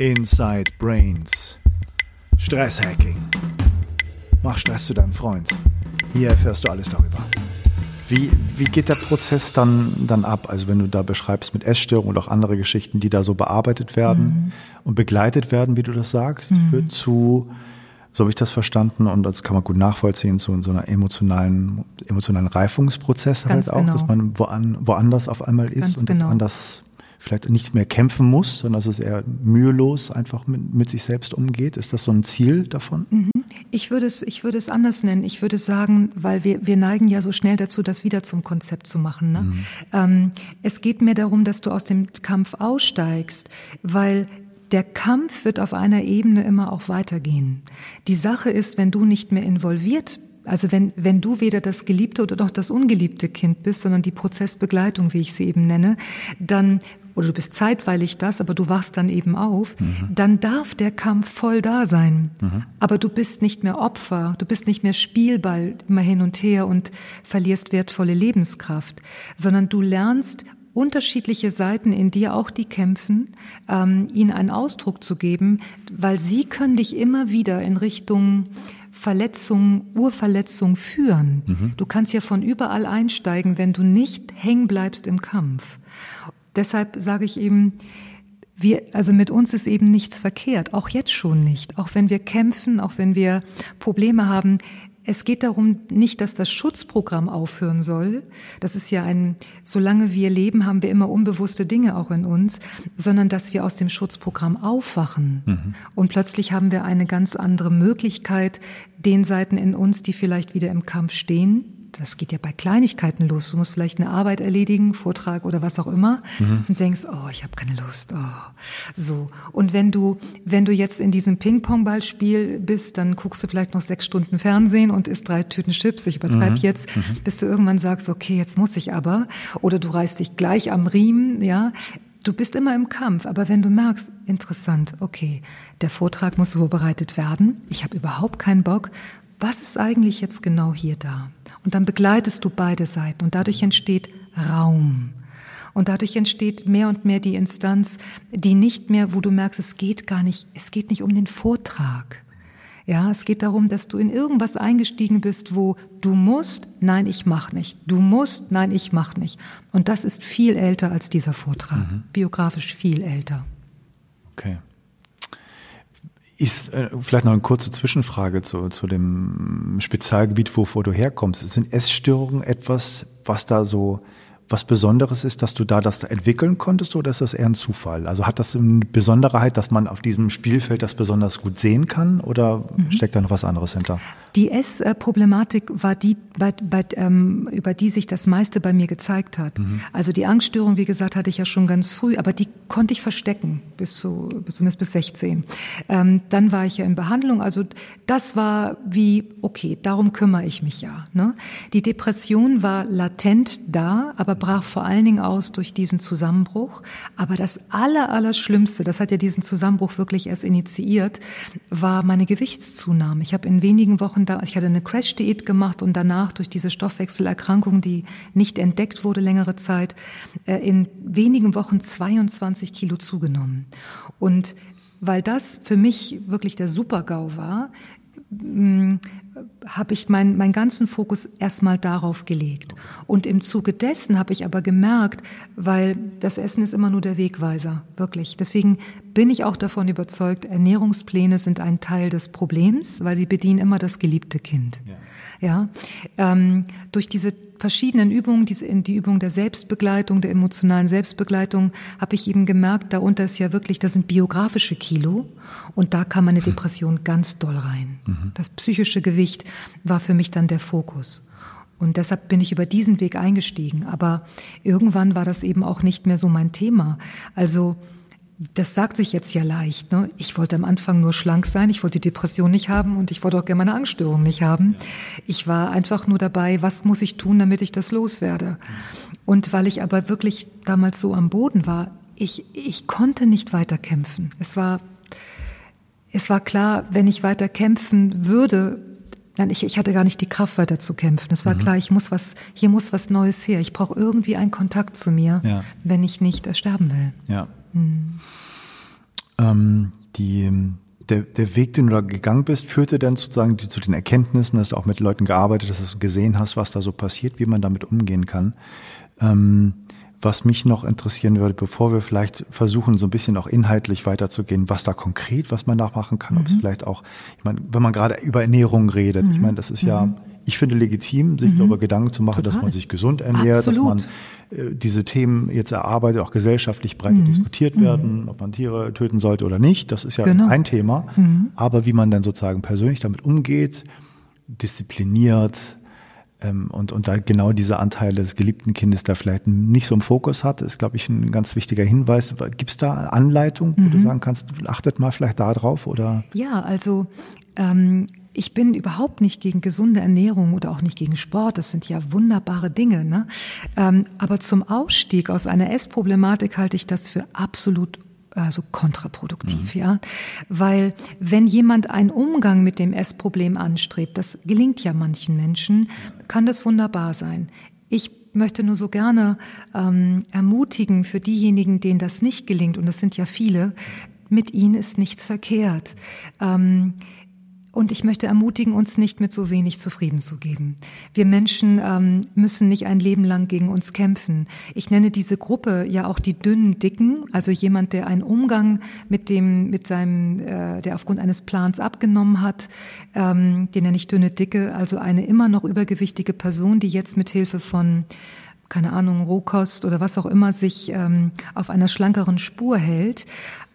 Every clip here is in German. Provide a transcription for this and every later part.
Inside Brains. Stresshacking. Mach Stress zu deinem Freund. Hier erfährst du alles darüber. Wie, wie geht der Prozess dann, dann ab? Also wenn du da beschreibst mit Essstörungen und auch andere Geschichten, die da so bearbeitet werden mhm. und begleitet werden, wie du das sagst, mhm. führt zu, so habe ich das verstanden und das kann man gut nachvollziehen, zu so einer emotionalen, emotionalen Reifungsprozess halt auch, genau. dass man woan, woanders auf einmal ist Ganz und genau. das anders vielleicht nicht mehr kämpfen muss, sondern dass es eher mühelos einfach mit, mit sich selbst umgeht. Ist das so ein Ziel davon? Mhm. Ich würde es, ich würde es anders nennen. Ich würde sagen, weil wir, wir neigen ja so schnell dazu, das wieder zum Konzept zu machen. Ne? Mhm. Ähm, es geht mir darum, dass du aus dem Kampf aussteigst, weil der Kampf wird auf einer Ebene immer auch weitergehen. Die Sache ist, wenn du nicht mehr involviert also wenn, wenn du weder das geliebte oder noch das ungeliebte Kind bist, sondern die Prozessbegleitung, wie ich sie eben nenne, dann oder du bist zeitweilig das, aber du wachst dann eben auf, mhm. dann darf der Kampf voll da sein. Mhm. Aber du bist nicht mehr Opfer, du bist nicht mehr Spielball immer hin und her und verlierst wertvolle Lebenskraft, sondern du lernst unterschiedliche Seiten in dir, auch die kämpfen, ähm, ihnen einen Ausdruck zu geben, weil sie können dich immer wieder in Richtung Verletzung, Urverletzung führen. Mhm. Du kannst ja von überall einsteigen, wenn du nicht hängen bleibst im Kampf. Deshalb sage ich eben, wir, also mit uns ist eben nichts verkehrt, auch jetzt schon nicht. Auch wenn wir kämpfen, auch wenn wir Probleme haben, es geht darum nicht, dass das Schutzprogramm aufhören soll. Das ist ja ein, solange wir leben, haben wir immer unbewusste Dinge auch in uns, sondern dass wir aus dem Schutzprogramm aufwachen. Mhm. Und plötzlich haben wir eine ganz andere Möglichkeit, den Seiten in uns, die vielleicht wieder im Kampf stehen, das geht ja bei Kleinigkeiten los. Du musst vielleicht eine Arbeit erledigen, Vortrag oder was auch immer mhm. und denkst, oh, ich habe keine Lust. Oh. So. Und wenn du, wenn du jetzt in diesem Ping-Pong-Ballspiel bist, dann guckst du vielleicht noch sechs Stunden Fernsehen und isst drei Tüten Chips. Ich übertreibe mhm. jetzt, mhm. bis du irgendwann sagst, okay, jetzt muss ich aber. Oder du reißt dich gleich am Riemen, ja. Du bist immer im Kampf, aber wenn du merkst, interessant, okay, der Vortrag muss vorbereitet werden, ich habe überhaupt keinen Bock, was ist eigentlich jetzt genau hier da? Und dann begleitest du beide Seiten und dadurch entsteht Raum. Und dadurch entsteht mehr und mehr die Instanz, die nicht mehr, wo du merkst, es geht gar nicht, es geht nicht um den Vortrag. Ja, es geht darum, dass du in irgendwas eingestiegen bist, wo du musst, nein, ich mach nicht. Du musst, nein, ich mach nicht. Und das ist viel älter als dieser Vortrag. Mhm. Biografisch viel älter. Okay. Ist äh, vielleicht noch eine kurze Zwischenfrage zu, zu dem Spezialgebiet, wovor du herkommst. Sind Essstörungen etwas, was da so was Besonderes ist, dass du da das entwickeln konntest oder ist das eher ein Zufall? Also hat das eine Besonderheit, dass man auf diesem Spielfeld das besonders gut sehen kann oder mhm. steckt da noch was anderes hinter? Die Essproblematik war die, bei, bei, ähm, über die sich das meiste bei mir gezeigt hat. Mhm. Also die Angststörung, wie gesagt, hatte ich ja schon ganz früh, aber die konnte ich verstecken bis zu, zumindest bis 16. Ähm, dann war ich ja in Behandlung, also das war wie, okay, darum kümmere ich mich ja. Ne? Die Depression war latent da, aber brach vor allen Dingen aus durch diesen Zusammenbruch. Aber das Aller, Allerschlimmste, das hat ja diesen Zusammenbruch wirklich erst initiiert, war meine Gewichtszunahme. Ich habe in wenigen Wochen da, ich hatte eine Crash-Diät gemacht und danach durch diese Stoffwechselerkrankung, die nicht entdeckt wurde längere Zeit, äh, in wenigen Wochen 22 Kilo zugenommen. Und weil das für mich wirklich der Super-GAU war, habe ich meinen mein ganzen Fokus erstmal darauf gelegt. Und im Zuge dessen habe ich aber gemerkt, weil das Essen ist immer nur der Wegweiser, wirklich. Deswegen bin ich auch davon überzeugt, Ernährungspläne sind ein Teil des Problems, weil sie bedienen immer das geliebte Kind. Ja. Ja, ähm, durch diese verschiedenen Übungen, diese, die Übung der Selbstbegleitung, der emotionalen Selbstbegleitung, habe ich eben gemerkt, darunter ist ja wirklich, das sind biografische Kilo und da kam meine Depression ganz doll rein. Mhm. Das psychische Gewicht war für mich dann der Fokus. Und deshalb bin ich über diesen Weg eingestiegen. Aber irgendwann war das eben auch nicht mehr so mein Thema. Also das sagt sich jetzt ja leicht. Ne? Ich wollte am Anfang nur schlank sein, ich wollte die Depression nicht haben und ich wollte auch gerne meine Angststörung nicht haben. Ich war einfach nur dabei, was muss ich tun, damit ich das loswerde. Und weil ich aber wirklich damals so am Boden war, ich, ich konnte nicht weiter kämpfen. Es war, es war klar, wenn ich weiter kämpfen würde, Nein, ich, ich hatte gar nicht die Kraft weiter zu kämpfen. Es war mhm. klar, ich muss was, hier muss was Neues her. Ich brauche irgendwie einen Kontakt zu mir, ja. wenn ich nicht sterben will. Ja. Mhm. ähm, die, der, der Weg, den du da gegangen bist, führte dann sozusagen die, zu den Erkenntnissen, dass du auch mit Leuten gearbeitet hast, dass du gesehen hast, was da so passiert, wie man damit umgehen kann. Ähm, was mich noch interessieren würde, bevor wir vielleicht versuchen, so ein bisschen auch inhaltlich weiterzugehen, was da konkret, was man da machen kann, mhm. ob es mhm. vielleicht auch, ich meine, wenn man gerade über Ernährung redet, mhm. ich meine, das ist ja, mhm. ich finde legitim, sich mhm. darüber Gedanken zu machen, Total. dass man sich gesund ernährt, Absolut. dass man diese Themen jetzt erarbeitet, auch gesellschaftlich breit mhm. diskutiert werden, ob man Tiere töten sollte oder nicht, das ist ja genau. ein Thema. Aber wie man dann sozusagen persönlich damit umgeht, diszipliniert, ähm, und, und da genau diese Anteile des geliebten Kindes da vielleicht nicht so im Fokus hat, ist, glaube ich, ein ganz wichtiger Hinweis. Gibt es da Anleitung, wo mhm. du sagen kannst, achtet mal vielleicht da drauf oder? Ja, also ähm, ich bin überhaupt nicht gegen gesunde Ernährung oder auch nicht gegen Sport. Das sind ja wunderbare Dinge. Ne? Ähm, aber zum Ausstieg aus einer Essproblematik halte ich das für absolut also kontraproduktiv, mhm. ja. Weil wenn jemand einen Umgang mit dem Essproblem anstrebt, das gelingt ja manchen Menschen, kann das wunderbar sein. Ich möchte nur so gerne ähm, ermutigen für diejenigen, denen das nicht gelingt, und das sind ja viele, mit ihnen ist nichts verkehrt. Ähm, und ich möchte ermutigen, uns nicht mit so wenig zufrieden zu geben. Wir Menschen ähm, müssen nicht ein Leben lang gegen uns kämpfen. Ich nenne diese Gruppe ja auch die dünnen Dicken, also jemand, der einen Umgang mit dem, mit seinem, äh, der aufgrund eines Plans abgenommen hat, ähm, den nenne ich dünne Dicke, also eine immer noch übergewichtige Person, die jetzt mit Hilfe von keine Ahnung, Rohkost oder was auch immer sich ähm, auf einer schlankeren Spur hält.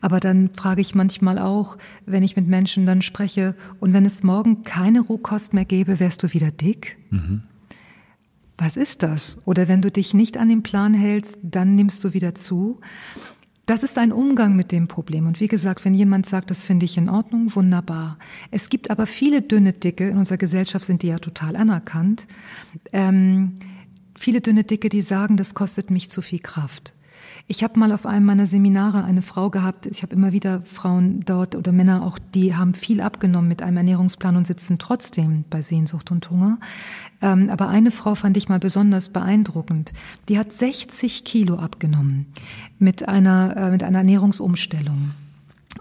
Aber dann frage ich manchmal auch, wenn ich mit Menschen dann spreche, und wenn es morgen keine Rohkost mehr gäbe, wärst du wieder dick? Mhm. Was ist das? Oder wenn du dich nicht an den Plan hältst, dann nimmst du wieder zu. Das ist ein Umgang mit dem Problem. Und wie gesagt, wenn jemand sagt, das finde ich in Ordnung, wunderbar. Es gibt aber viele dünne Dicke, in unserer Gesellschaft sind die ja total anerkannt. Ähm, viele dünne Dicke, die sagen, das kostet mich zu viel Kraft. Ich habe mal auf einem meiner Seminare eine Frau gehabt, ich habe immer wieder Frauen dort oder Männer auch, die haben viel abgenommen mit einem Ernährungsplan und sitzen trotzdem bei Sehnsucht und Hunger. Ähm, aber eine Frau fand ich mal besonders beeindruckend. Die hat 60 Kilo abgenommen mit einer, äh, mit einer Ernährungsumstellung.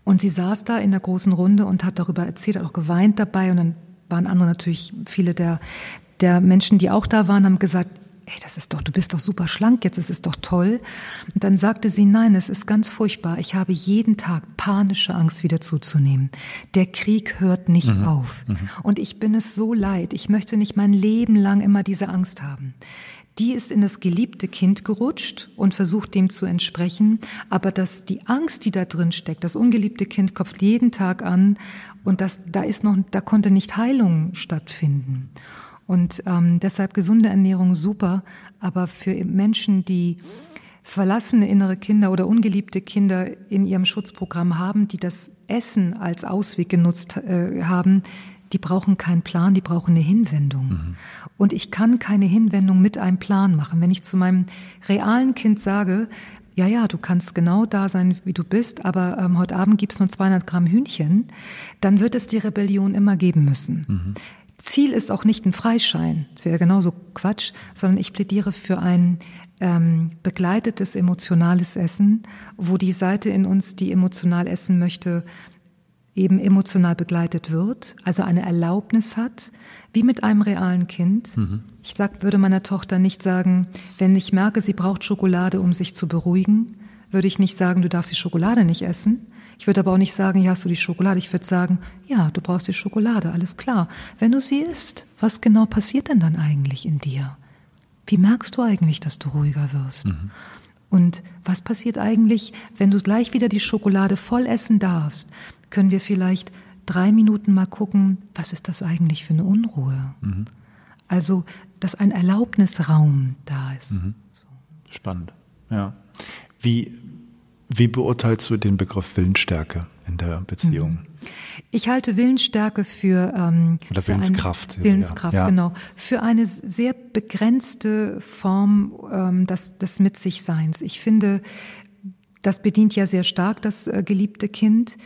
Und sie saß da in der großen Runde und hat darüber erzählt, hat auch geweint dabei und dann waren andere natürlich, viele der, der Menschen, die auch da waren, haben gesagt, ey, das ist doch, du bist doch super schlank jetzt, es ist doch toll. Und dann sagte sie, nein, es ist ganz furchtbar. Ich habe jeden Tag panische Angst, wieder zuzunehmen. Der Krieg hört nicht mhm. auf. Mhm. Und ich bin es so leid. Ich möchte nicht mein Leben lang immer diese Angst haben. Die ist in das geliebte Kind gerutscht und versucht dem zu entsprechen. Aber dass die Angst, die da drin steckt, das ungeliebte Kind kopft jeden Tag an und das, da ist noch, da konnte nicht Heilung stattfinden. Und ähm, deshalb gesunde Ernährung super, aber für Menschen, die verlassene innere Kinder oder ungeliebte Kinder in ihrem Schutzprogramm haben, die das Essen als Ausweg genutzt äh, haben, die brauchen keinen Plan, die brauchen eine Hinwendung. Mhm. Und ich kann keine Hinwendung mit einem Plan machen. Wenn ich zu meinem realen Kind sage, ja, ja, du kannst genau da sein, wie du bist, aber ähm, heute Abend gibt's nur 200 Gramm Hühnchen, dann wird es die Rebellion immer geben müssen. Mhm. Ziel ist auch nicht ein Freischein, das wäre genauso Quatsch, sondern ich plädiere für ein ähm, begleitetes emotionales Essen, wo die Seite in uns, die emotional essen möchte, eben emotional begleitet wird, also eine Erlaubnis hat, wie mit einem realen Kind. Mhm. Ich sag, würde meiner Tochter nicht sagen, wenn ich merke, sie braucht Schokolade, um sich zu beruhigen, würde ich nicht sagen, du darfst die Schokolade nicht essen, ich würde aber auch nicht sagen, hier hast du die Schokolade. Ich würde sagen, ja, du brauchst die Schokolade, alles klar. Wenn du sie isst, was genau passiert denn dann eigentlich in dir? Wie merkst du eigentlich, dass du ruhiger wirst? Mhm. Und was passiert eigentlich, wenn du gleich wieder die Schokolade voll essen darfst? Können wir vielleicht drei Minuten mal gucken, was ist das eigentlich für eine Unruhe? Mhm. Also, dass ein Erlaubnisraum da ist. Mhm. Spannend, ja. Wie, wie beurteilst du den Begriff Willensstärke in der Beziehung? Mhm. Ich halte Willensstärke für ähm, oder Willenskraft. Eine, Willenskraft, ja. genau, für eine sehr begrenzte Form ähm, des, des Mit sich Seins. Ich finde, das bedient ja sehr stark das äh, geliebte Kind.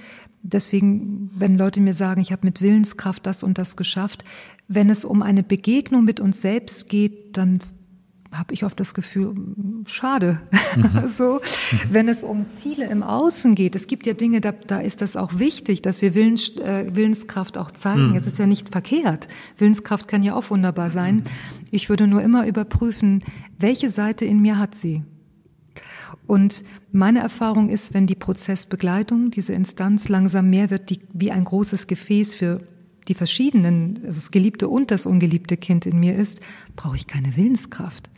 Deswegen, wenn Leute mir sagen, ich habe mit Willenskraft das und das geschafft, wenn es um eine Begegnung mit uns selbst geht, dann habe ich oft das Gefühl, schade. Mhm. so, mhm. wenn es um Ziele im Außen geht, es gibt ja Dinge, da, da ist das auch wichtig, dass wir Willens, äh, Willenskraft auch zeigen. Mhm. Es ist ja nicht verkehrt. Willenskraft kann ja auch wunderbar sein. Mhm. Ich würde nur immer überprüfen, welche Seite in mir hat sie. Und meine Erfahrung ist, wenn die Prozessbegleitung, diese Instanz langsam mehr wird, die wie ein großes Gefäß für die verschiedenen, also das geliebte und das ungeliebte Kind in mir ist, brauche ich keine Willenskraft.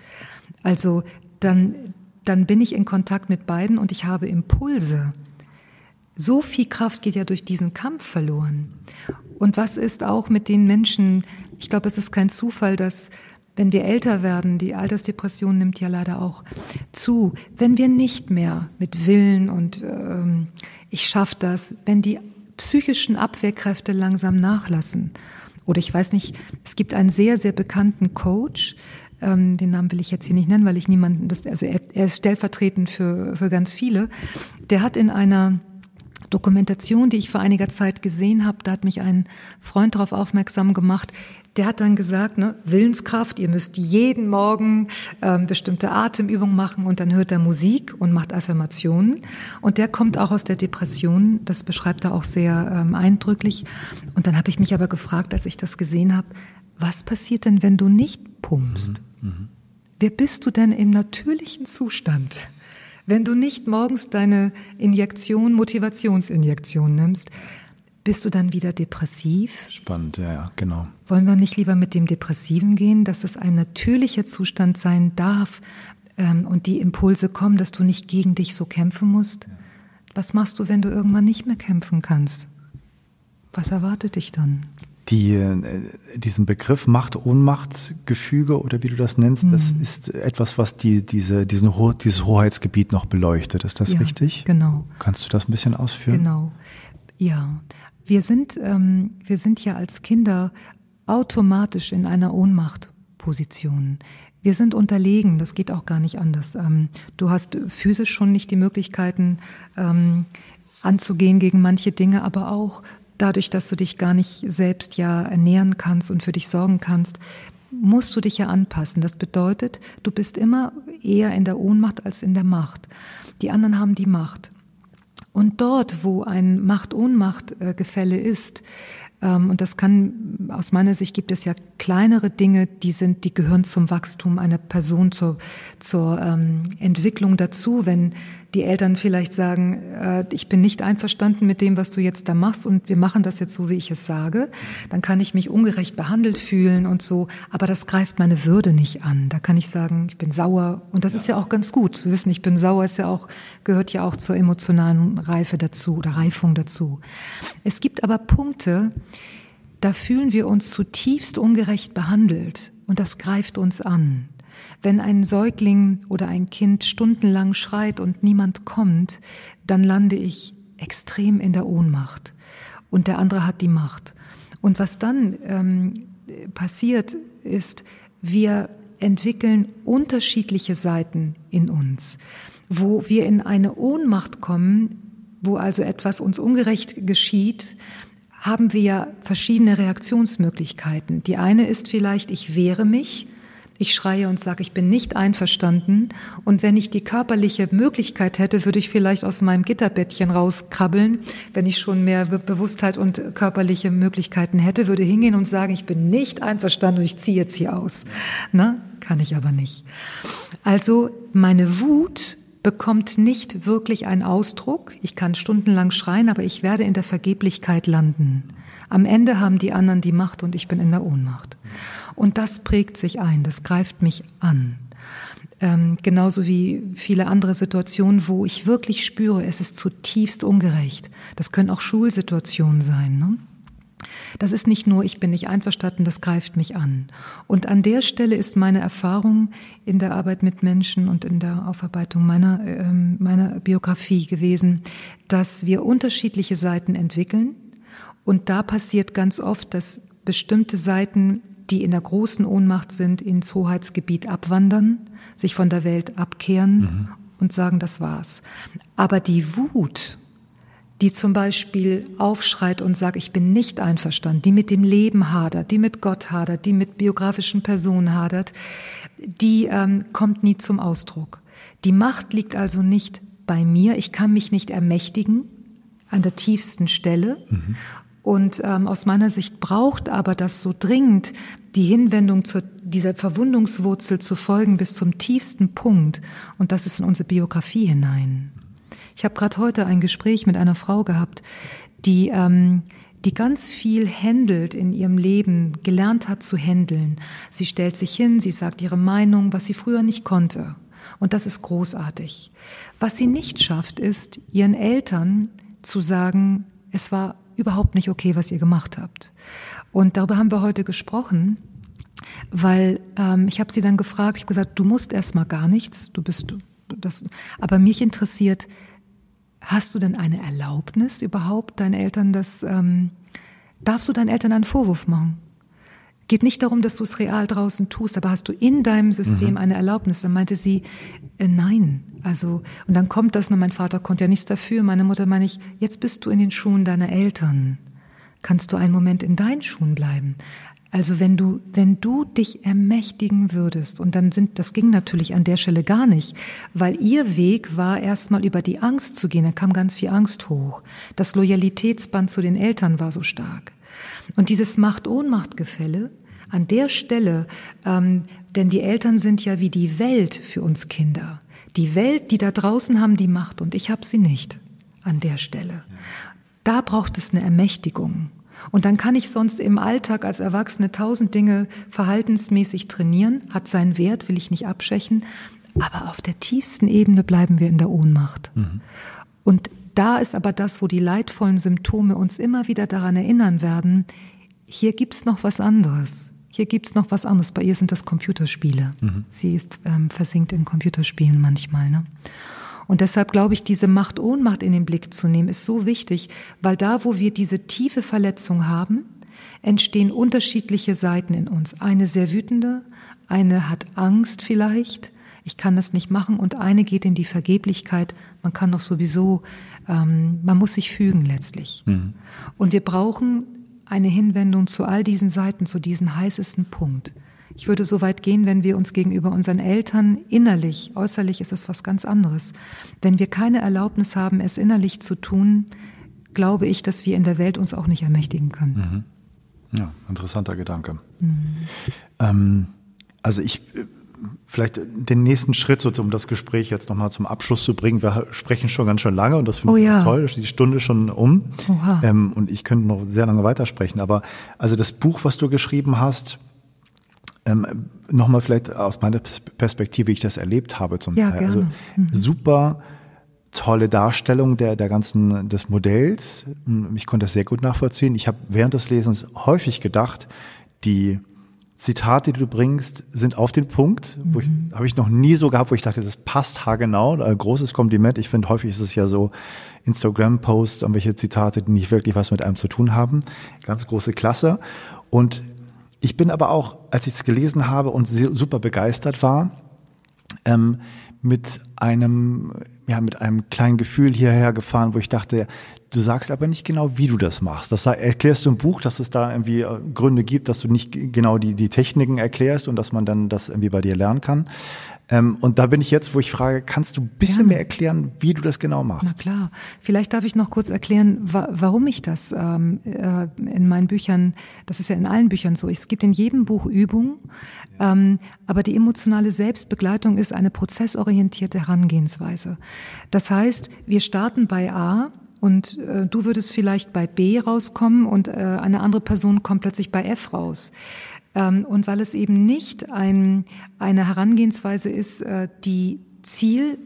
Also dann, dann bin ich in Kontakt mit beiden und ich habe Impulse. So viel Kraft geht ja durch diesen Kampf verloren. Und was ist auch mit den Menschen, ich glaube, es ist kein Zufall, dass wenn wir älter werden, die Altersdepression nimmt ja leider auch zu, wenn wir nicht mehr mit Willen und ähm, ich schaffe das, wenn die psychischen Abwehrkräfte langsam nachlassen. Oder ich weiß nicht, es gibt einen sehr, sehr bekannten Coach, ähm, den Namen will ich jetzt hier nicht nennen, weil ich niemanden, das, also er, er ist stellvertretend für, für ganz viele, der hat in einer Dokumentation, die ich vor einiger Zeit gesehen habe, da hat mich ein Freund darauf aufmerksam gemacht, der hat dann gesagt, ne, Willenskraft, ihr müsst jeden Morgen ähm, bestimmte Atemübungen machen und dann hört er Musik und macht Affirmationen. Und der kommt auch aus der Depression, das beschreibt er auch sehr ähm, eindrücklich. Und dann habe ich mich aber gefragt, als ich das gesehen habe, was passiert denn, wenn du nicht pumpst? Mhm. Mhm. Wer bist du denn im natürlichen Zustand? Wenn du nicht morgens deine Injektion, Motivationsinjektion nimmst, bist du dann wieder depressiv? Spannend, ja, ja, genau. Wollen wir nicht lieber mit dem Depressiven gehen, dass es ein natürlicher Zustand sein darf ähm, und die Impulse kommen, dass du nicht gegen dich so kämpfen musst? Ja. Was machst du, wenn du irgendwann nicht mehr kämpfen kannst? Was erwartet dich dann? Die, äh, diesen Begriff Macht-Ohnmacht-Gefüge oder wie du das nennst, mhm. das ist etwas, was die, diese, diesen Ho dieses Hoheitsgebiet noch beleuchtet. Ist das ja, richtig? Genau. Kannst du das ein bisschen ausführen? Genau. Ja. Wir sind, ähm, wir sind ja als Kinder automatisch in einer Ohnmachtposition. Wir sind unterlegen, das geht auch gar nicht anders. Ähm, du hast physisch schon nicht die Möglichkeiten ähm, anzugehen gegen manche Dinge, aber auch dadurch, dass du dich gar nicht selbst ja ernähren kannst und für dich sorgen kannst, musst du dich ja anpassen. Das bedeutet, du bist immer eher in der Ohnmacht als in der Macht. Die anderen haben die Macht. Und dort, wo ein Macht-Ohnmacht-Gefälle ist, ähm, und das kann, aus meiner Sicht gibt es ja kleinere Dinge, die sind, die gehören zum Wachstum einer Person, zur, zur ähm, Entwicklung dazu. Wenn die Eltern vielleicht sagen, äh, ich bin nicht einverstanden mit dem, was du jetzt da machst und wir machen das jetzt so, wie ich es sage, dann kann ich mich ungerecht behandelt fühlen und so. Aber das greift meine Würde nicht an. Da kann ich sagen, ich bin sauer und das ja. ist ja auch ganz gut. Zu wissen, ich bin sauer, ist ja auch, gehört ja auch zur emotionalen Reife dazu oder Reifung dazu. Es gibt aber Punkte, da fühlen wir uns zutiefst ungerecht behandelt und das greift uns an. Wenn ein Säugling oder ein Kind stundenlang schreit und niemand kommt, dann lande ich extrem in der Ohnmacht und der andere hat die Macht. Und was dann ähm, passiert ist, wir entwickeln unterschiedliche Seiten in uns, wo wir in eine Ohnmacht kommen, wo also etwas uns ungerecht geschieht, haben wir ja verschiedene Reaktionsmöglichkeiten. Die eine ist vielleicht, ich wehre mich, ich schreie und sage, ich bin nicht einverstanden. Und wenn ich die körperliche Möglichkeit hätte, würde ich vielleicht aus meinem Gitterbettchen rauskrabbeln. Wenn ich schon mehr Bewusstheit und körperliche Möglichkeiten hätte, würde hingehen und sagen, ich bin nicht einverstanden und ich ziehe jetzt hier aus. Na, kann ich aber nicht. Also meine Wut bekommt nicht wirklich einen Ausdruck. Ich kann stundenlang schreien, aber ich werde in der Vergeblichkeit landen. Am Ende haben die anderen die Macht und ich bin in der Ohnmacht. Und das prägt sich ein, das greift mich an. Ähm, genauso wie viele andere Situationen, wo ich wirklich spüre, es ist zutiefst ungerecht. Das können auch Schulsituationen sein. Ne? Das ist nicht nur, ich bin nicht einverstanden, das greift mich an. Und an der Stelle ist meine Erfahrung in der Arbeit mit Menschen und in der Aufarbeitung meiner, äh, meiner Biografie gewesen, dass wir unterschiedliche Seiten entwickeln. Und da passiert ganz oft, dass bestimmte Seiten, die in der großen Ohnmacht sind, ins Hoheitsgebiet abwandern, sich von der Welt abkehren mhm. und sagen, das war's. Aber die Wut, die zum Beispiel aufschreit und sagt, ich bin nicht einverstanden, die mit dem Leben hadert, die mit Gott hadert, die mit biografischen Personen hadert, die ähm, kommt nie zum Ausdruck. Die Macht liegt also nicht bei mir, ich kann mich nicht ermächtigen an der tiefsten Stelle. Mhm. Und ähm, aus meiner Sicht braucht aber das so dringend, die Hinwendung zu dieser Verwundungswurzel zu folgen bis zum tiefsten Punkt. Und das ist in unsere Biografie hinein. Ich habe gerade heute ein Gespräch mit einer Frau gehabt, die, ähm, die ganz viel händelt in ihrem Leben, gelernt hat zu händeln. Sie stellt sich hin, sie sagt ihre Meinung, was sie früher nicht konnte. Und das ist großartig. Was sie nicht schafft, ist, ihren Eltern zu sagen, es war überhaupt nicht okay, was ihr gemacht habt. Und darüber haben wir heute gesprochen, weil ähm, ich habe sie dann gefragt, ich habe gesagt, du musst erstmal gar nichts, du bist das, aber mich interessiert, Hast du denn eine Erlaubnis überhaupt, deinen Eltern das, ähm, darfst du deinen Eltern einen Vorwurf machen? Geht nicht darum, dass du es real draußen tust, aber hast du in deinem System mhm. eine Erlaubnis? Dann meinte sie, äh, nein. Also, und dann kommt das, und mein Vater konnte ja nichts dafür. Meine Mutter meine ich, jetzt bist du in den Schuhen deiner Eltern. Kannst du einen Moment in deinen Schuhen bleiben? Also wenn du, wenn du dich ermächtigen würdest, und dann sind, das ging natürlich an der Stelle gar nicht, weil ihr Weg war erstmal über die Angst zu gehen, da kam ganz viel Angst hoch. Das Loyalitätsband zu den Eltern war so stark. Und dieses Macht-Ohnmacht-Gefälle, an der Stelle, ähm, denn die Eltern sind ja wie die Welt für uns Kinder. Die Welt, die da draußen haben die Macht und ich habe sie nicht an der Stelle. Da braucht es eine Ermächtigung. Und dann kann ich sonst im Alltag als Erwachsene tausend Dinge verhaltensmäßig trainieren, hat seinen Wert, will ich nicht abschwächen. Aber auf der tiefsten Ebene bleiben wir in der Ohnmacht. Mhm. Und da ist aber das, wo die leidvollen Symptome uns immer wieder daran erinnern werden, hier gibt's noch was anderes. Hier gibt's noch was anderes. Bei ihr sind das Computerspiele. Mhm. Sie ähm, versinkt in Computerspielen manchmal. Ne? Und deshalb glaube ich, diese Macht-Ohnmacht in den Blick zu nehmen, ist so wichtig, weil da, wo wir diese tiefe Verletzung haben, entstehen unterschiedliche Seiten in uns. Eine sehr wütende, eine hat Angst vielleicht, ich kann das nicht machen und eine geht in die Vergeblichkeit, man kann doch sowieso, ähm, man muss sich fügen letztlich. Mhm. Und wir brauchen eine Hinwendung zu all diesen Seiten, zu diesem heißesten Punkt. Ich würde so weit gehen, wenn wir uns gegenüber unseren Eltern innerlich, äußerlich ist es was ganz anderes. Wenn wir keine Erlaubnis haben, es innerlich zu tun, glaube ich, dass wir in der Welt uns auch nicht ermächtigen können. Mhm. Ja, interessanter Gedanke. Mhm. Ähm, also ich vielleicht den nächsten Schritt, so, um das Gespräch jetzt nochmal zum Abschluss zu bringen. Wir sprechen schon ganz schön lange und das finde oh, ich ja. toll. Die Stunde schon um. Ähm, und ich könnte noch sehr lange weitersprechen. Aber also das Buch, was du geschrieben hast, ähm, nochmal vielleicht aus meiner Perspektive, wie ich das erlebt habe zum ja, Teil. Also mhm. super tolle Darstellung der, der ganzen, des Modells. Ich konnte das sehr gut nachvollziehen. Ich habe während des Lesens häufig gedacht, die Zitate, die du bringst, sind auf den Punkt. Mhm. Habe ich noch nie so gehabt, wo ich dachte, das passt haargenau. Ein großes Kompliment. Ich finde, häufig ist es ja so Instagram-Posts, irgendwelche Zitate, die nicht wirklich was mit einem zu tun haben. Ganz große Klasse. Und ich bin aber auch, als ich es gelesen habe und super begeistert war, ähm, mit einem, ja, mit einem kleinen Gefühl hierher gefahren, wo ich dachte, du sagst aber nicht genau, wie du das machst. Das erklärst du im Buch, dass es da irgendwie äh, Gründe gibt, dass du nicht genau die, die Techniken erklärst und dass man dann das irgendwie bei dir lernen kann. Ähm, und da bin ich jetzt, wo ich frage, kannst du ein bisschen Gerne. mehr erklären, wie du das genau machst? Na klar. Vielleicht darf ich noch kurz erklären, wa warum ich das ähm, äh, in meinen Büchern, das ist ja in allen Büchern so, es gibt in jedem Buch Übungen, ähm, aber die emotionale Selbstbegleitung ist eine prozessorientierte Herangehensweise. Das heißt, wir starten bei A, und äh, du würdest vielleicht bei B rauskommen und äh, eine andere Person kommt plötzlich bei F raus. Ähm, und weil es eben nicht ein, eine Herangehensweise ist, äh, die Ziel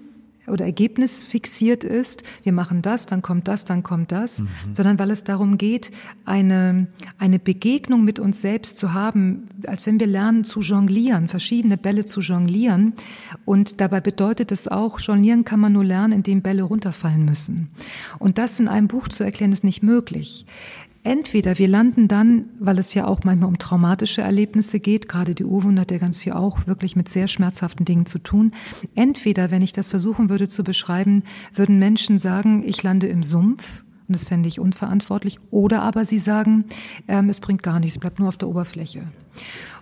oder Ergebnis fixiert ist, wir machen das, dann kommt das, dann kommt das, mhm. sondern weil es darum geht, eine, eine Begegnung mit uns selbst zu haben, als wenn wir lernen zu jonglieren, verschiedene Bälle zu jonglieren. Und dabei bedeutet es auch, jonglieren kann man nur lernen, indem Bälle runterfallen müssen. Und das in einem Buch zu erklären, ist nicht möglich. Entweder wir landen dann, weil es ja auch manchmal um traumatische Erlebnisse geht, gerade die Urwunde hat ja ganz viel auch wirklich mit sehr schmerzhaften Dingen zu tun. Entweder, wenn ich das versuchen würde zu beschreiben, würden Menschen sagen, ich lande im Sumpf Und das fände ich unverantwortlich. Oder aber sie sagen, ähm, es bringt gar nichts, bleibt nur auf der Oberfläche.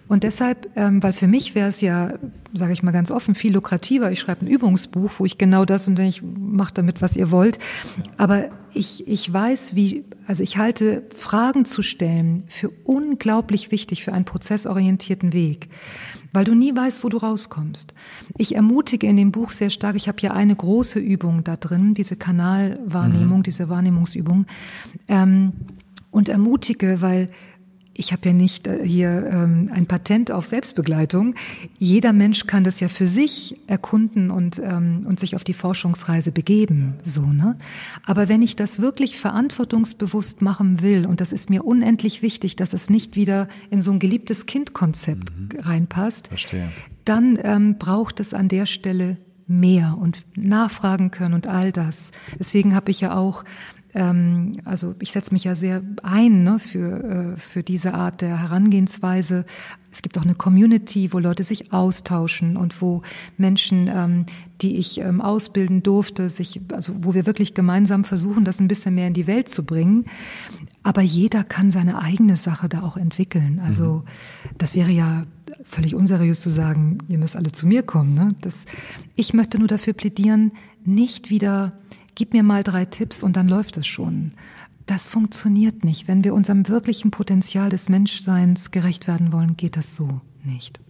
Und deshalb, ähm, weil für mich wäre es ja, sage ich mal ganz offen, viel lukrativer. Ich schreibe ein Übungsbuch, wo ich genau das und ich mache damit, was ihr wollt. Aber ich, ich weiß, wie, also ich halte Fragen zu stellen für unglaublich wichtig für einen prozessorientierten Weg weil du nie weißt, wo du rauskommst. Ich ermutige in dem Buch sehr stark, ich habe ja eine große Übung da drin, diese Kanalwahrnehmung, mhm. diese Wahrnehmungsübung, ähm, und ermutige, weil ich habe ja nicht äh, hier ähm, ein Patent auf Selbstbegleitung. Jeder Mensch kann das ja für sich erkunden und, ähm, und sich auf die Forschungsreise begeben, so, ne? Aber wenn ich das wirklich verantwortungsbewusst machen will, und das ist mir unendlich wichtig, dass es nicht wieder in so ein geliebtes Kindkonzept mhm. reinpasst, Verstehe. dann ähm, braucht es an der Stelle mehr und nachfragen können und all das. Deswegen habe ich ja auch ähm, also ich setze mich ja sehr ein ne, für, äh, für diese Art der Herangehensweise. Es gibt auch eine Community, wo Leute sich austauschen und wo Menschen, ähm, die ich ähm, ausbilden durfte, sich, also wo wir wirklich gemeinsam versuchen, das ein bisschen mehr in die Welt zu bringen. Aber jeder kann seine eigene Sache da auch entwickeln. Also mhm. das wäre ja völlig unseriös zu sagen, ihr müsst alle zu mir kommen. Ne? Das, ich möchte nur dafür plädieren, nicht wieder gib mir mal drei Tipps und dann läuft es schon. Das funktioniert nicht. Wenn wir unserem wirklichen Potenzial des Menschseins gerecht werden wollen, geht das so nicht.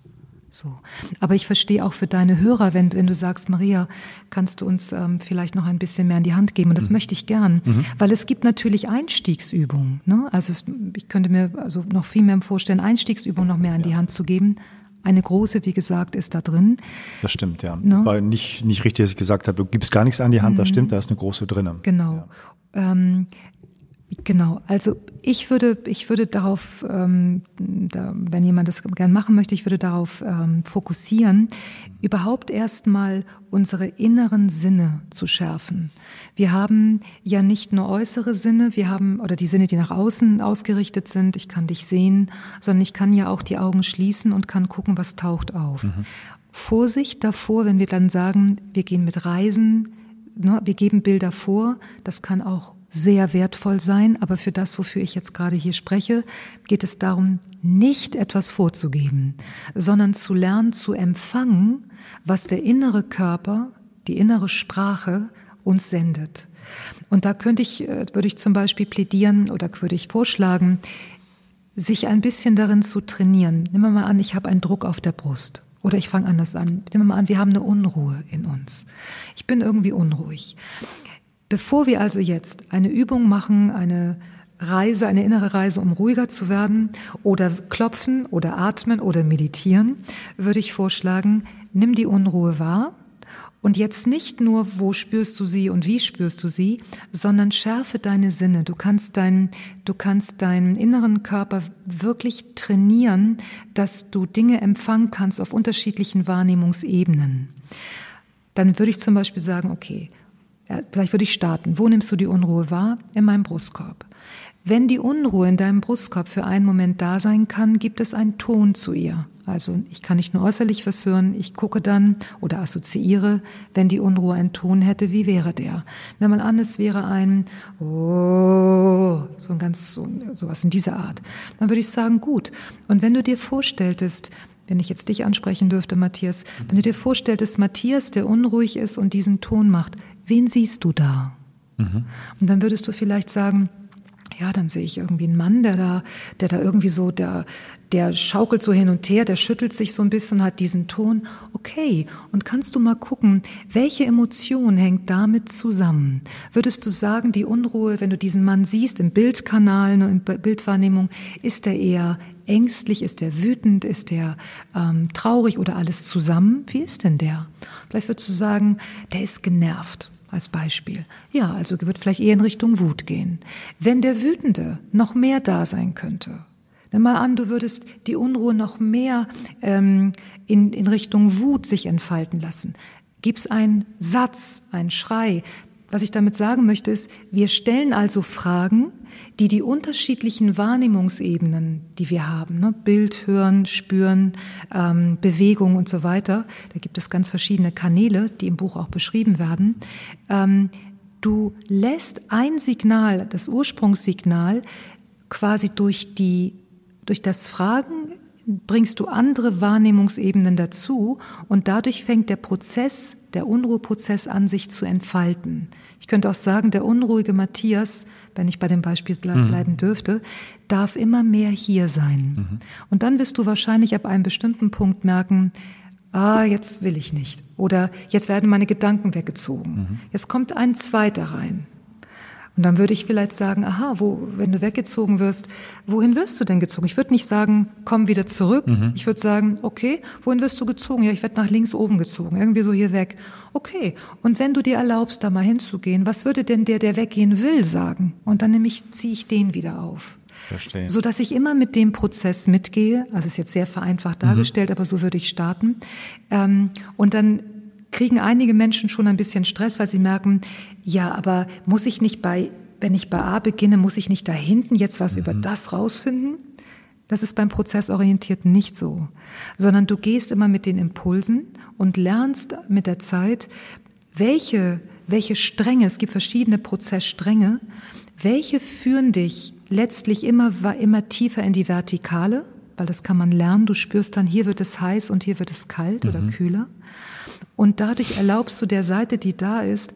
So. Aber ich verstehe auch für deine Hörer, wenn, wenn du sagst, Maria, kannst du uns ähm, vielleicht noch ein bisschen mehr in die Hand geben? Und das mhm. möchte ich gern, mhm. weil es gibt natürlich Einstiegsübungen. Ne? Also es, ich könnte mir also noch viel mehr vorstellen, Einstiegsübungen noch mehr in ja. die Hand zu geben. Eine große, wie gesagt, ist da drin. Das stimmt, ja. Ne? Das war nicht, nicht richtig, dass ich gesagt habe, du gibst gar nichts an die Hand. Das mhm. stimmt, da ist eine große drin. Genau. Ja. Ähm, Genau, also ich würde, ich würde darauf, ähm, da, wenn jemand das gern machen möchte, ich würde darauf ähm, fokussieren, überhaupt erstmal unsere inneren Sinne zu schärfen. Wir haben ja nicht nur äußere Sinne, wir haben, oder die Sinne, die nach außen ausgerichtet sind, ich kann dich sehen, sondern ich kann ja auch die Augen schließen und kann gucken, was taucht auf. Mhm. Vorsicht davor, wenn wir dann sagen, wir gehen mit Reisen, ne, wir geben Bilder vor, das kann auch sehr wertvoll sein, aber für das, wofür ich jetzt gerade hier spreche, geht es darum, nicht etwas vorzugeben, sondern zu lernen, zu empfangen, was der innere Körper, die innere Sprache uns sendet. Und da könnte ich, äh, würde ich zum Beispiel plädieren oder würde ich vorschlagen, sich ein bisschen darin zu trainieren. Nehmen wir mal an, ich habe einen Druck auf der Brust. Oder ich fange anders an. Nehmen wir mal an, wir haben eine Unruhe in uns. Ich bin irgendwie unruhig. Bevor wir also jetzt eine Übung machen, eine Reise, eine innere Reise, um ruhiger zu werden oder klopfen oder atmen oder meditieren, würde ich vorschlagen, nimm die Unruhe wahr und jetzt nicht nur, wo spürst du sie und wie spürst du sie, sondern schärfe deine Sinne. Du kannst deinen, du kannst deinen inneren Körper wirklich trainieren, dass du Dinge empfangen kannst auf unterschiedlichen Wahrnehmungsebenen. Dann würde ich zum Beispiel sagen, okay, vielleicht würde ich starten. Wo nimmst du die Unruhe wahr? In meinem Brustkorb. Wenn die Unruhe in deinem Brustkorb für einen Moment da sein kann, gibt es einen Ton zu ihr. Also ich kann nicht nur äußerlich was hören, ich gucke dann oder assoziiere, wenn die Unruhe einen Ton hätte, wie wäre der? Nimm mal an, es wäre ein Oh, so ein ganz so, sowas in dieser Art. Dann würde ich sagen, gut. Und wenn du dir vorstelltest, wenn ich jetzt dich ansprechen dürfte, Matthias, wenn du dir vorstelltest, Matthias, der unruhig ist und diesen Ton macht, wen siehst du da? Mhm. Und dann würdest du vielleicht sagen, ja, dann sehe ich irgendwie einen Mann, der da, der da irgendwie so, der, der schaukelt so hin und her, der schüttelt sich so ein bisschen, hat diesen Ton. Okay, und kannst du mal gucken, welche Emotion hängt damit zusammen? Würdest du sagen, die Unruhe, wenn du diesen Mann siehst im Bildkanal, ne, in Bildwahrnehmung, ist er eher ängstlich, ist er wütend, ist er ähm, traurig oder alles zusammen? Wie ist denn der? Vielleicht würdest du sagen, der ist genervt als Beispiel. Ja, also wird vielleicht eher in Richtung Wut gehen. Wenn der Wütende noch mehr da sein könnte, nimm mal an, du würdest die Unruhe noch mehr ähm, in, in Richtung Wut sich entfalten lassen. Gib's einen Satz, einen Schrei, was ich damit sagen möchte, ist, wir stellen also Fragen, die die unterschiedlichen Wahrnehmungsebenen, die wir haben, ne, Bild, Hören, Spüren, ähm, Bewegung und so weiter, da gibt es ganz verschiedene Kanäle, die im Buch auch beschrieben werden, ähm, Du lässt ein Signal, das Ursprungssignal, quasi durch die, durch das Fragen bringst du andere Wahrnehmungsebenen dazu und dadurch fängt der Prozess, der Unruheprozess an, sich zu entfalten. Ich könnte auch sagen, der unruhige Matthias, wenn ich bei dem Beispiel mhm. bleiben dürfte, darf immer mehr hier sein. Mhm. Und dann wirst du wahrscheinlich ab einem bestimmten Punkt merken, ah, jetzt will ich nicht. Oder jetzt werden meine Gedanken weggezogen. Mhm. Jetzt kommt ein zweiter rein. Und dann würde ich vielleicht sagen, aha, wo, wenn du weggezogen wirst, wohin wirst du denn gezogen? Ich würde nicht sagen, komm wieder zurück. Mhm. Ich würde sagen, okay, wohin wirst du gezogen? Ja, ich werde nach links oben gezogen, irgendwie so hier weg. Okay. Und wenn du dir erlaubst, da mal hinzugehen, was würde denn der, der weggehen will, sagen? Und dann nämlich ziehe ich den wieder auf. Verstehe. So dass ich immer mit dem Prozess mitgehe. Also ist jetzt sehr vereinfacht dargestellt, mhm. aber so würde ich starten. Ähm, und dann kriegen einige Menschen schon ein bisschen Stress, weil sie merken, ja, aber muss ich nicht bei, wenn ich bei A beginne, muss ich nicht da hinten jetzt was mhm. über das rausfinden? Das ist beim Prozessorientierten nicht so, sondern du gehst immer mit den Impulsen und lernst mit der Zeit, welche, welche Stränge, es gibt verschiedene Prozessstränge, welche führen dich letztlich immer, immer tiefer in die Vertikale, weil das kann man lernen. Du spürst dann, hier wird es heiß und hier wird es kalt mhm. oder kühler. Und dadurch erlaubst du der Seite, die da ist,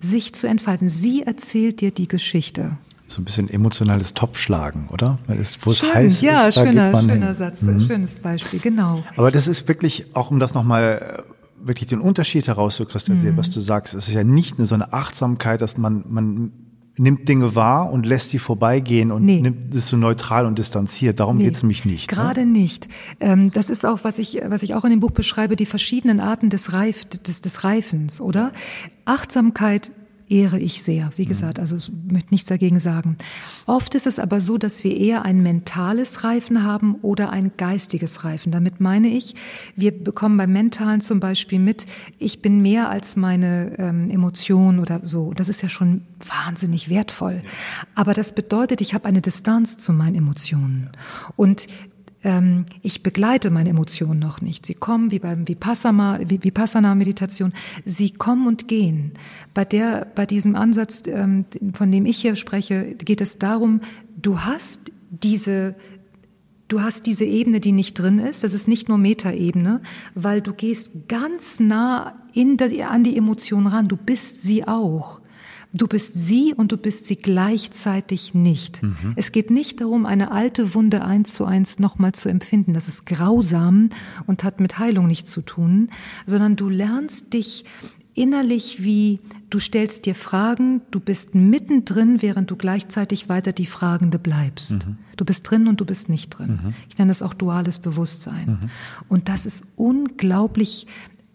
sich zu entfalten. Sie erzählt dir die Geschichte. So ein bisschen emotionales Topfschlagen, oder? Weil es, wo es heiß ja, ist, da schöner, geht man schöner hin. Satz, mhm. schönes Beispiel, genau. Aber das ist wirklich, auch um das nochmal äh, wirklich den Unterschied herauszukristallisieren, mhm. was du sagst. Es ist ja nicht nur so eine Achtsamkeit, dass man, man nimmt Dinge wahr und lässt sie vorbeigehen und nee. nimmt es so neutral und distanziert. Darum nee, geht es nämlich nicht. Ne? Gerade ne? nicht. Ähm, das ist auch, was ich, was ich auch in dem Buch beschreibe, die verschiedenen Arten des, Reif, des, des Reifens, oder? Achtsamkeit ehre ich sehr. Wie mhm. gesagt, also ich möchte nichts dagegen sagen. Oft ist es aber so, dass wir eher ein mentales Reifen haben oder ein geistiges Reifen. Damit meine ich, wir bekommen beim Mentalen zum Beispiel mit, ich bin mehr als meine ähm, Emotionen oder so. Das ist ja schon wahnsinnig wertvoll. Aber das bedeutet, ich habe eine Distanz zu meinen Emotionen. Und ähm, ich begleite meine Emotionen noch nicht. Sie kommen wie beim Vipassana-Meditation, sie kommen und gehen. Bei der, bei diesem Ansatz, ähm, von dem ich hier spreche, geht es darum, du hast diese Du hast diese Ebene, die nicht drin ist. Das ist nicht nur Metaebene, weil du gehst ganz nah in an die Emotion ran. Du bist sie auch. Du bist sie und du bist sie gleichzeitig nicht. Mhm. Es geht nicht darum, eine alte Wunde eins zu eins nochmal zu empfinden. Das ist grausam und hat mit Heilung nichts zu tun, sondern du lernst dich innerlich wie du stellst dir Fragen, du bist mittendrin, während du gleichzeitig weiter die Fragende bleibst. Mhm. Du bist drin und du bist nicht drin. Mhm. Ich nenne das auch duales Bewusstsein. Mhm. Und das ist unglaublich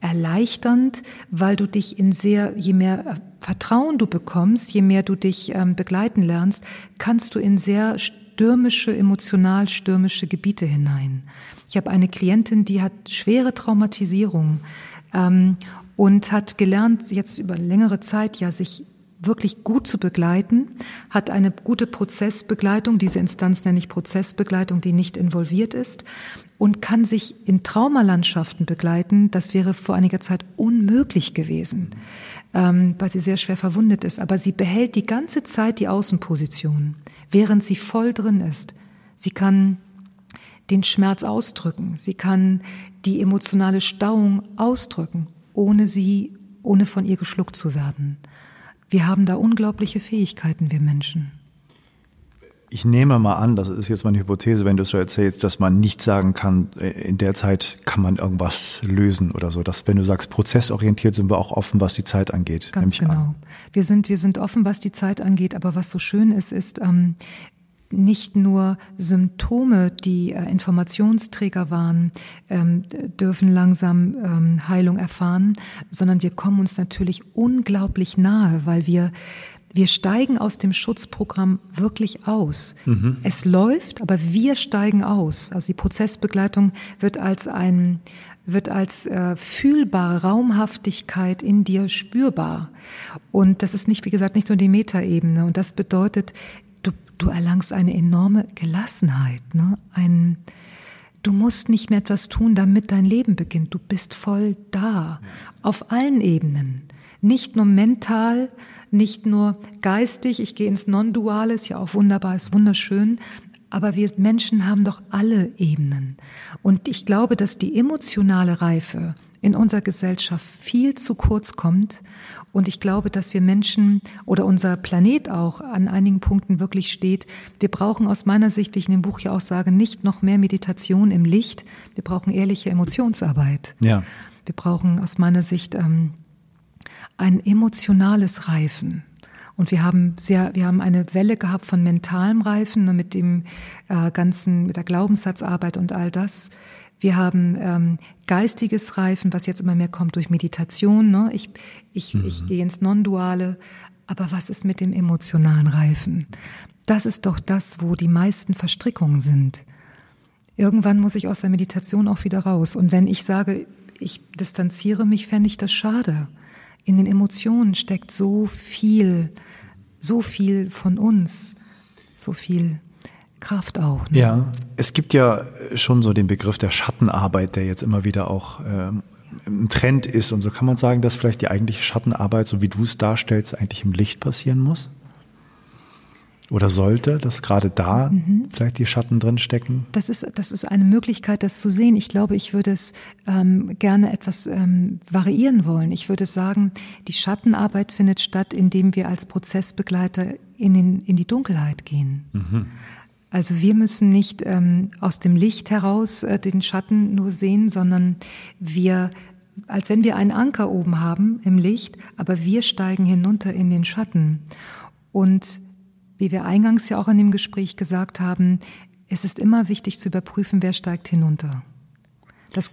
erleichternd, weil du dich in sehr, je mehr äh, Vertrauen du bekommst, je mehr du dich ähm, begleiten lernst, kannst du in sehr stürmische, emotional stürmische Gebiete hinein. Ich habe eine Klientin, die hat schwere Traumatisierung ähm, und hat gelernt, jetzt über längere Zeit ja sich wirklich gut zu begleiten, hat eine gute Prozessbegleitung, diese Instanz nenne ich Prozessbegleitung, die nicht involviert ist und kann sich in Traumalandschaften begleiten. Das wäre vor einiger Zeit unmöglich gewesen, ähm, weil sie sehr schwer verwundet ist. Aber sie behält die ganze Zeit die Außenposition, während sie voll drin ist. Sie kann den Schmerz ausdrücken, sie kann die emotionale Stauung ausdrücken, ohne sie, ohne von ihr geschluckt zu werden. Wir haben da unglaubliche Fähigkeiten, wir Menschen. Ich nehme mal an, das ist jetzt meine Hypothese, wenn du so erzählst, dass man nicht sagen kann, äh, in der Zeit kann man irgendwas lösen oder so. Dass, wenn du sagst, prozessorientiert sind wir auch offen, was die Zeit angeht. Ganz genau. Wir sind, wir sind offen, was die Zeit angeht. Aber was so schön ist, ist, ähm, nicht nur Symptome, die äh, Informationsträger waren, ähm, dürfen langsam ähm, Heilung erfahren, sondern wir kommen uns natürlich unglaublich nahe, weil wir wir steigen aus dem Schutzprogramm wirklich aus. Mhm. Es läuft, aber wir steigen aus. Also die Prozessbegleitung wird als ein wird als äh, fühlbare Raumhaftigkeit in dir spürbar. Und das ist nicht, wie gesagt, nicht nur die Metaebene. Und das bedeutet, du erlangst eine enorme Gelassenheit, ne? Ein, du musst nicht mehr etwas tun, damit dein Leben beginnt. Du bist voll da. Auf allen Ebenen. Nicht nur mental, nicht nur geistig, ich gehe ins Non-Duale, ist ja auch wunderbar, ist wunderschön, aber wir Menschen haben doch alle Ebenen. Und ich glaube, dass die emotionale Reife in unserer Gesellschaft viel zu kurz kommt. Und ich glaube, dass wir Menschen oder unser Planet auch an einigen Punkten wirklich steht. Wir brauchen aus meiner Sicht, wie ich in dem Buch ja auch sage, nicht noch mehr Meditation im Licht. Wir brauchen ehrliche Emotionsarbeit. Ja. Wir brauchen aus meiner Sicht ähm, ein emotionales Reifen. Und wir haben sehr, wir haben eine Welle gehabt von mentalem Reifen ne, mit dem äh, ganzen, mit der Glaubenssatzarbeit und all das. Wir haben ähm, geistiges Reifen, was jetzt immer mehr kommt durch Meditation. Ne? Ich, ich, mhm. ich gehe ins Non-Duale. Aber was ist mit dem emotionalen Reifen? Das ist doch das, wo die meisten Verstrickungen sind. Irgendwann muss ich aus der Meditation auch wieder raus. Und wenn ich sage, ich distanziere mich, fände ich das schade. In den Emotionen steckt so viel, so viel von uns, so viel Kraft auch. Ne? Ja, es gibt ja schon so den Begriff der Schattenarbeit, der jetzt immer wieder auch ähm, im Trend ist. Und so kann man sagen, dass vielleicht die eigentliche Schattenarbeit, so wie du es darstellst, eigentlich im Licht passieren muss? Oder sollte, dass gerade da mhm. vielleicht die Schatten drin stecken? Das ist, das ist eine Möglichkeit, das zu sehen. Ich glaube, ich würde es ähm, gerne etwas ähm, variieren wollen. Ich würde sagen, die Schattenarbeit findet statt, indem wir als Prozessbegleiter in, den, in die Dunkelheit gehen. Mhm. Also wir müssen nicht ähm, aus dem Licht heraus äh, den Schatten nur sehen, sondern wir, als wenn wir einen Anker oben haben im Licht, aber wir steigen hinunter in den Schatten. Und wie wir eingangs ja auch in dem Gespräch gesagt haben, es ist immer wichtig zu überprüfen, wer steigt hinunter.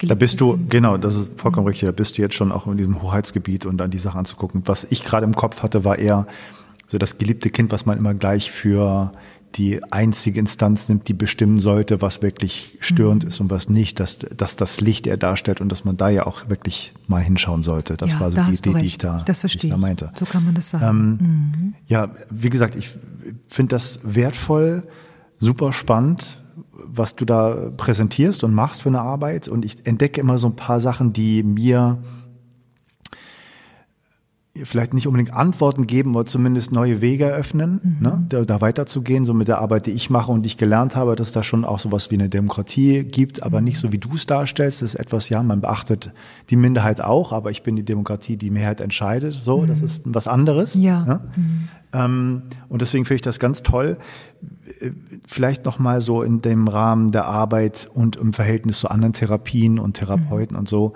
da bist du, genau, das ist vollkommen richtig, da bist du jetzt schon auch in diesem Hoheitsgebiet und dann die Sache anzugucken. Was ich gerade im Kopf hatte, war eher so das geliebte Kind, was man immer gleich für die einzige Instanz nimmt, die bestimmen sollte, was wirklich störend mhm. ist und was nicht, dass, dass das Licht er darstellt und dass man da ja auch wirklich mal hinschauen sollte. Das ja, war so da die Idee, die ich da, das verstehe ich da meinte. So kann man das sagen. Ähm, mhm. Ja, wie gesagt, ich finde das wertvoll, super spannend, was du da präsentierst und machst für eine Arbeit und ich entdecke immer so ein paar Sachen, die mir vielleicht nicht unbedingt Antworten geben, aber zumindest neue Wege eröffnen, mhm. ne, da, da weiterzugehen, so mit der Arbeit, die ich mache und die ich gelernt habe, dass da schon auch sowas wie eine Demokratie gibt, aber nicht so wie du es darstellst. Das ist etwas, ja, man beachtet die Minderheit auch, aber ich bin die Demokratie, die Mehrheit entscheidet. So, mhm. das ist was anderes. Ja. Ne? Mhm. Ähm, und deswegen finde ich das ganz toll. Vielleicht noch mal so in dem Rahmen der Arbeit und im Verhältnis zu anderen Therapien und Therapeuten mhm. und so.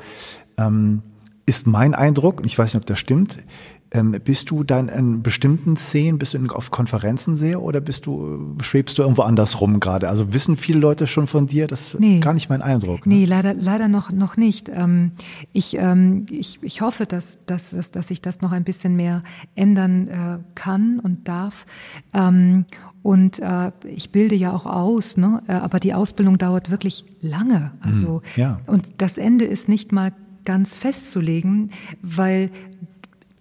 Ähm, ist mein Eindruck, ich weiß nicht, ob das stimmt, ähm, bist du dann in bestimmten Szenen, bist du auf Konferenzen sehr oder bist du, schwebst du irgendwo anders rum gerade? Also wissen viele Leute schon von dir? Das nee. ist gar nicht mein Eindruck. Ne? Nee, leider, leider noch, noch nicht. Ähm, ich, ähm, ich, ich hoffe, dass, dass, dass, dass ich das noch ein bisschen mehr ändern äh, kann und darf. Ähm, und äh, ich bilde ja auch aus, ne? Äh, aber die Ausbildung dauert wirklich lange. Also hm, ja. und das Ende ist nicht mal ganz festzulegen, weil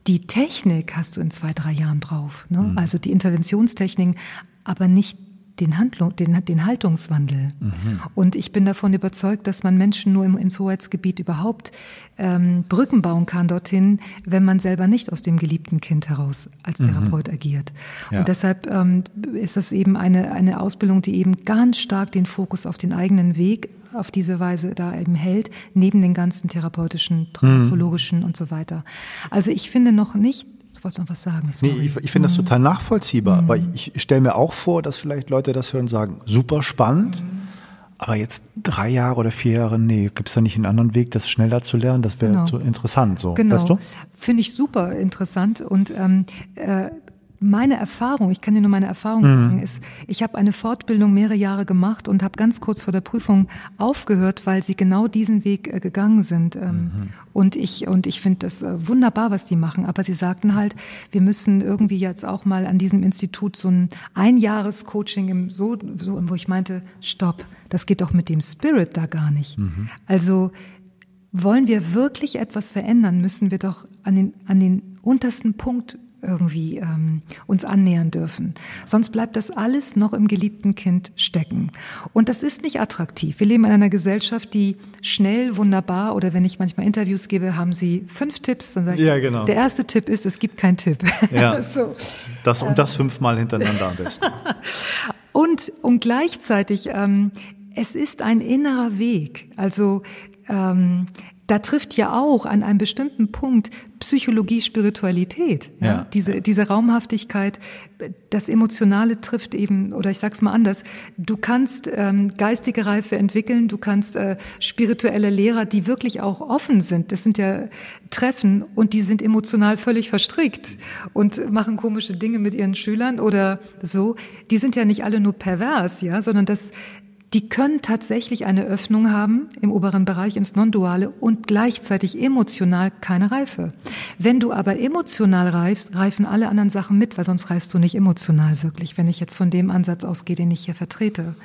die Technik hast du in zwei, drei Jahren drauf. Ne? Mhm. Also die Interventionstechniken, aber nicht den, Handlung, den, den Haltungswandel. Mhm. Und ich bin davon überzeugt, dass man Menschen nur im, ins Hoheitsgebiet überhaupt ähm, Brücken bauen kann dorthin, wenn man selber nicht aus dem geliebten Kind heraus als mhm. Therapeut mhm. agiert. Ja. Und deshalb ähm, ist das eben eine, eine Ausbildung, die eben ganz stark den Fokus auf den eigenen Weg auf diese Weise da eben hält, neben den ganzen therapeutischen, traumatologischen mhm. und so weiter. Also ich finde noch nicht, Du wolltest noch was sagen. Sorry. Nee, ich, ich finde das mhm. total nachvollziehbar. Mhm. Aber ich, ich stelle mir auch vor, dass vielleicht Leute das hören und sagen, super spannend. Mhm. Aber jetzt drei Jahre oder vier Jahre, nee, gibt es da nicht einen anderen Weg, das schneller zu lernen? Das wäre genau. so interessant, so. Genau. Weißt du? Finde ich super interessant. Und ähm, äh, meine Erfahrung, ich kann dir nur meine Erfahrung mhm. sagen, ist, ich habe eine Fortbildung mehrere Jahre gemacht und habe ganz kurz vor der Prüfung aufgehört, weil sie genau diesen Weg äh, gegangen sind. Ähm, mhm. Und ich und ich finde das äh, wunderbar, was die machen. Aber sie sagten halt, wir müssen irgendwie jetzt auch mal an diesem Institut so ein Einjahres-Coaching im so, so, wo ich meinte, stopp, das geht doch mit dem Spirit da gar nicht. Mhm. Also wollen wir wirklich etwas verändern, müssen wir doch an den an den untersten Punkt irgendwie ähm, uns annähern dürfen. Sonst bleibt das alles noch im geliebten Kind stecken. Und das ist nicht attraktiv. Wir leben in einer Gesellschaft, die schnell, wunderbar, oder wenn ich manchmal Interviews gebe, haben sie fünf Tipps, dann sage ich, ja, genau. der erste Tipp ist, es gibt keinen Tipp. Ja, so. das und das fünfmal hintereinander am besten. und, und gleichzeitig, ähm, es ist ein innerer Weg. Also ähm, da trifft ja auch an einem bestimmten Punkt Psychologie, Spiritualität. Ja? ja. Diese, diese Raumhaftigkeit, das Emotionale trifft eben, oder ich sag's mal anders, du kannst ähm, geistige Reife entwickeln, du kannst äh, spirituelle Lehrer, die wirklich auch offen sind, das sind ja Treffen und die sind emotional völlig verstrickt und machen komische Dinge mit ihren Schülern oder so. Die sind ja nicht alle nur pervers, ja, sondern das die können tatsächlich eine Öffnung haben im oberen Bereich ins Non-Duale und gleichzeitig emotional keine Reife. Wenn du aber emotional reifst, reifen alle anderen Sachen mit, weil sonst reifst du nicht emotional wirklich, wenn ich jetzt von dem Ansatz ausgehe, den ich hier vertrete.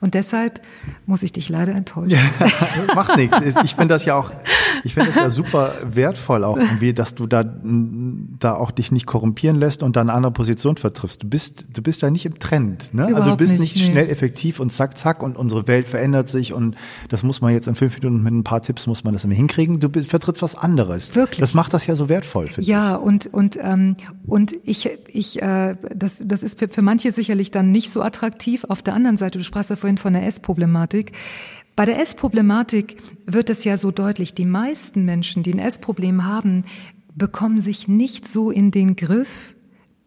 Und deshalb muss ich dich leider enttäuschen. Ja, macht nichts. Ich finde das ja auch, ich finde das ja super wertvoll auch irgendwie, dass du da, da auch dich nicht korrumpieren lässt und da eine andere Position vertriffst. Du bist, du bist ja nicht im Trend, ne? Überhaupt also du bist nicht, nicht schnell effektiv und zack, zack und unsere Welt verändert sich und das muss man jetzt in fünf Minuten mit ein paar Tipps muss man das immer hinkriegen. Du vertrittst was anderes. Wirklich. Das macht das ja so wertvoll, finde ja, ich. Ja, und, und, ähm, und ich, ich, äh, das, das ist für, für manche sicherlich dann nicht so attraktiv. Auf der anderen Seite, du sprachst ja vorhin von der Essproblematik. Bei der Essproblematik wird es ja so deutlich, die meisten Menschen, die ein Essproblem haben, bekommen sich nicht so in den Griff,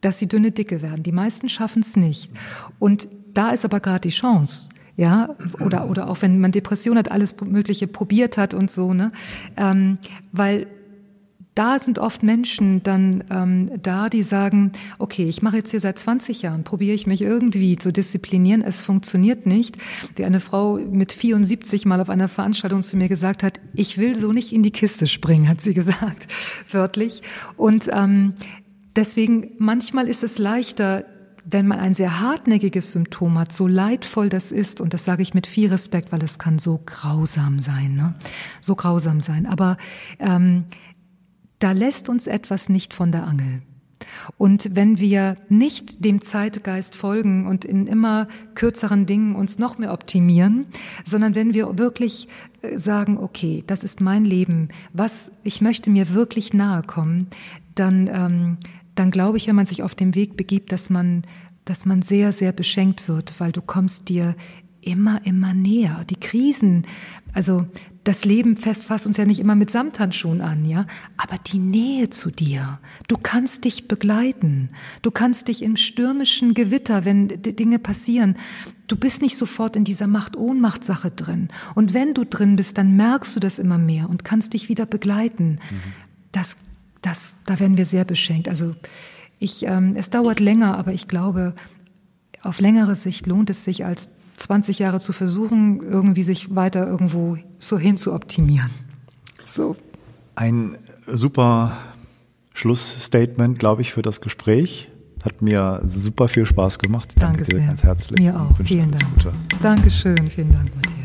dass sie dünne Dicke werden. Die meisten schaffen es nicht. Und da ist aber gerade die Chance. Ja, oder, oder auch wenn man Depression hat, alles Mögliche probiert hat und so, ne? Ähm, weil da sind oft Menschen dann ähm, da, die sagen, okay, ich mache jetzt hier seit 20 Jahren, probiere ich mich irgendwie zu disziplinieren, es funktioniert nicht. Wie eine Frau mit 74 mal auf einer Veranstaltung zu mir gesagt hat, ich will so nicht in die Kiste springen, hat sie gesagt, wörtlich. Und ähm, deswegen, manchmal ist es leichter, wenn man ein sehr hartnäckiges Symptom hat, so leidvoll das ist, und das sage ich mit viel Respekt, weil es kann so grausam sein, ne? so grausam sein. Aber ähm, da lässt uns etwas nicht von der Angel. Und wenn wir nicht dem Zeitgeist folgen und in immer kürzeren Dingen uns noch mehr optimieren, sondern wenn wir wirklich äh, sagen, okay, das ist mein Leben, was ich möchte mir wirklich nahe kommen, dann, ähm, dann glaube ich, wenn man sich auf den Weg begibt, dass man, dass man sehr, sehr beschenkt wird, weil du kommst dir immer, immer näher. Die Krisen, also das Leben fest fasst uns ja nicht immer mit Samthandschuhen an, ja, aber die Nähe zu dir. Du kannst dich begleiten. Du kannst dich im stürmischen Gewitter, wenn Dinge passieren, du bist nicht sofort in dieser Macht-Ohnmacht-Sache drin. Und wenn du drin bist, dann merkst du das immer mehr und kannst dich wieder begleiten. Mhm. Das, das, da werden wir sehr beschenkt. Also ich, ähm, es dauert länger, aber ich glaube, auf längere Sicht lohnt es sich als 20 Jahre zu versuchen, irgendwie sich weiter irgendwo so hin zu optimieren. So. Ein super Schlussstatement, glaube ich, für das Gespräch. Hat mir super viel Spaß gemacht. Danke, Danke dir sehr. ganz herzlich. Mir auch. Vielen Dank. Gute. Dankeschön. Vielen Dank, Matthias.